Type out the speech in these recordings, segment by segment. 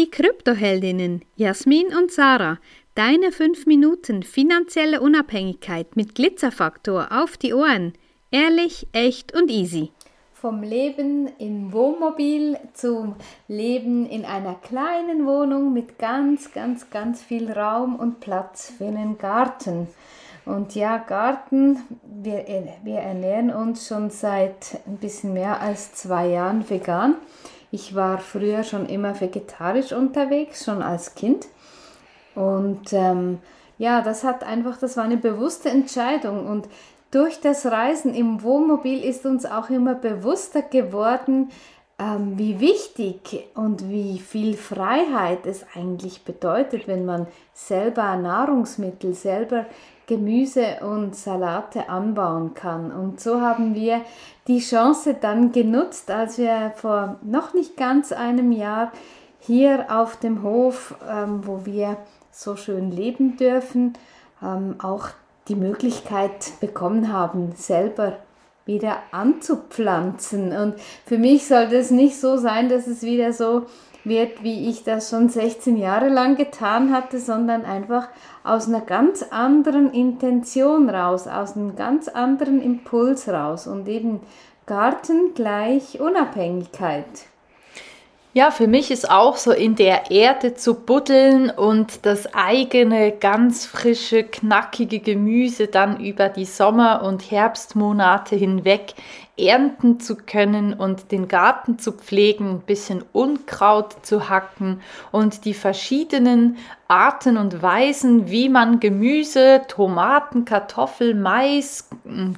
die Kryptoheldinnen Jasmin und Sarah. Deine 5 Minuten finanzielle Unabhängigkeit mit Glitzerfaktor auf die Ohren. Ehrlich, echt und easy. Vom Leben im Wohnmobil zum Leben in einer kleinen Wohnung mit ganz, ganz, ganz viel Raum und Platz für einen Garten. Und ja, Garten, wir, wir ernähren uns schon seit ein bisschen mehr als zwei Jahren vegan. Ich war früher schon immer vegetarisch unterwegs, schon als Kind. Und ähm, ja, das hat einfach, das war eine bewusste Entscheidung. Und durch das Reisen im Wohnmobil ist uns auch immer bewusster geworden, ähm, wie wichtig und wie viel Freiheit es eigentlich bedeutet, wenn man selber Nahrungsmittel, selber Gemüse und Salate anbauen kann. Und so haben wir die Chance dann genutzt, als wir vor noch nicht ganz einem Jahr hier auf dem Hof, ähm, wo wir so schön leben dürfen, ähm, auch die Möglichkeit bekommen haben, selber wieder anzupflanzen. Und für mich sollte es nicht so sein, dass es wieder so wird, wie ich das schon 16 Jahre lang getan hatte, sondern einfach aus einer ganz anderen Intention raus, aus einem ganz anderen Impuls raus und eben Garten gleich Unabhängigkeit. Ja, für mich ist auch so in der Erde zu buddeln und das eigene ganz frische, knackige Gemüse dann über die Sommer- und Herbstmonate hinweg ernten zu können und den Garten zu pflegen, ein bisschen Unkraut zu hacken und die verschiedenen Arten und Weisen, wie man Gemüse, Tomaten, Kartoffel, Mais,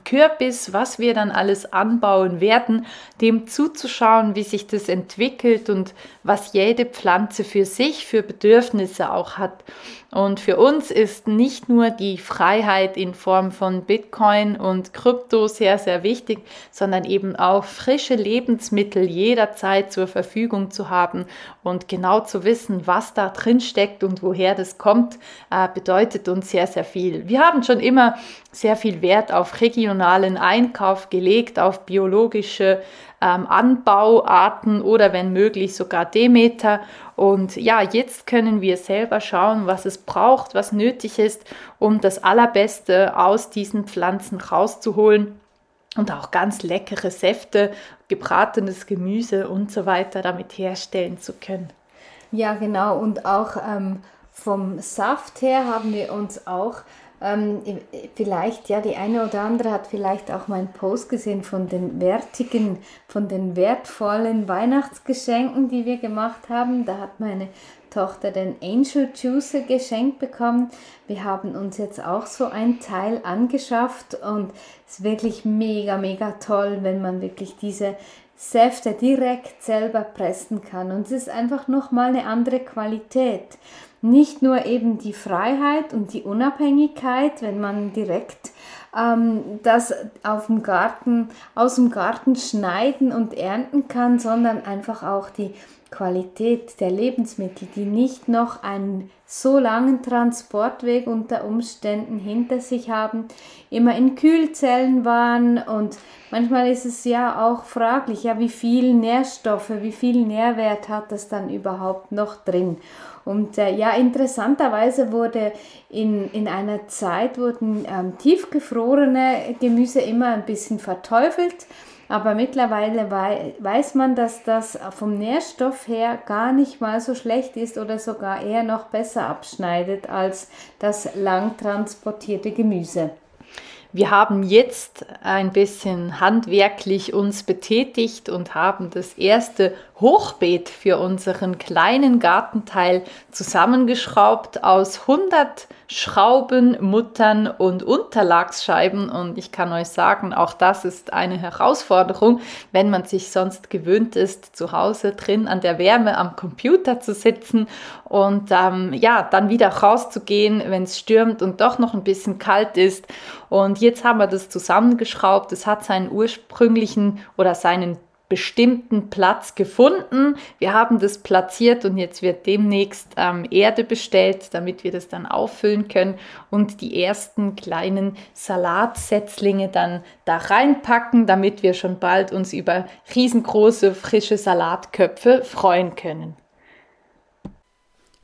Kürbis, was wir dann alles anbauen werden, dem zuzuschauen, wie sich das entwickelt und was jede Pflanze für sich für Bedürfnisse auch hat. Und für uns ist nicht nur die Freiheit in Form von Bitcoin und Krypto sehr, sehr wichtig, sondern eben auch frische Lebensmittel jederzeit zur Verfügung zu haben und genau zu wissen, was da drin steckt und woher das kommt, äh, bedeutet uns sehr, sehr viel. Wir haben schon immer sehr viel Wert auf regionalen Einkauf gelegt, auf biologische ähm, Anbauarten oder wenn möglich sogar Demeter. Und ja, jetzt können wir selber schauen, was es braucht, was nötig ist, um das Allerbeste aus diesen Pflanzen rauszuholen und auch ganz leckere Säfte, gebratenes Gemüse und so weiter damit herstellen zu können. Ja, genau. Und auch ähm, vom Saft her haben wir uns auch ähm, vielleicht, ja, die eine oder andere hat vielleicht auch meinen Post gesehen von den wertigen, von den wertvollen Weihnachtsgeschenken, die wir gemacht haben. Da hat meine Tochter den Angel Juicer geschenkt bekommen. Wir haben uns jetzt auch so ein Teil angeschafft und es ist wirklich mega, mega toll, wenn man wirklich diese Säfte direkt selber pressen kann. Und es ist einfach nochmal eine andere Qualität nicht nur eben die Freiheit und die Unabhängigkeit, wenn man direkt ähm, das auf dem Garten, aus dem Garten schneiden und ernten kann, sondern einfach auch die Qualität der Lebensmittel, die nicht noch einen so langen Transportweg unter Umständen hinter sich haben, immer in Kühlzellen waren und manchmal ist es ja auch fraglich, ja, wie viel Nährstoffe, wie viel Nährwert hat das dann überhaupt noch drin? Und äh, ja, interessanterweise wurde in, in einer Zeit wurden ähm, tiefgefrorene Gemüse immer ein bisschen verteufelt. Aber mittlerweile weiß man, dass das vom Nährstoff her gar nicht mal so schlecht ist oder sogar eher noch besser abschneidet als das lang transportierte Gemüse. Wir haben jetzt ein bisschen handwerklich uns betätigt und haben das erste Hochbeet für unseren kleinen Gartenteil zusammengeschraubt aus 100 Schrauben, Muttern und Unterlagsscheiben. Und ich kann euch sagen, auch das ist eine Herausforderung, wenn man sich sonst gewöhnt ist, zu Hause drin an der Wärme am Computer zu sitzen und ähm, ja, dann wieder rauszugehen, wenn es stürmt und doch noch ein bisschen kalt ist. Und jetzt haben wir das zusammengeschraubt. Es hat seinen ursprünglichen oder seinen bestimmten Platz gefunden. Wir haben das platziert und jetzt wird demnächst ähm, Erde bestellt, damit wir das dann auffüllen können und die ersten kleinen Salatsetzlinge dann da reinpacken, damit wir schon bald uns über riesengroße frische Salatköpfe freuen können.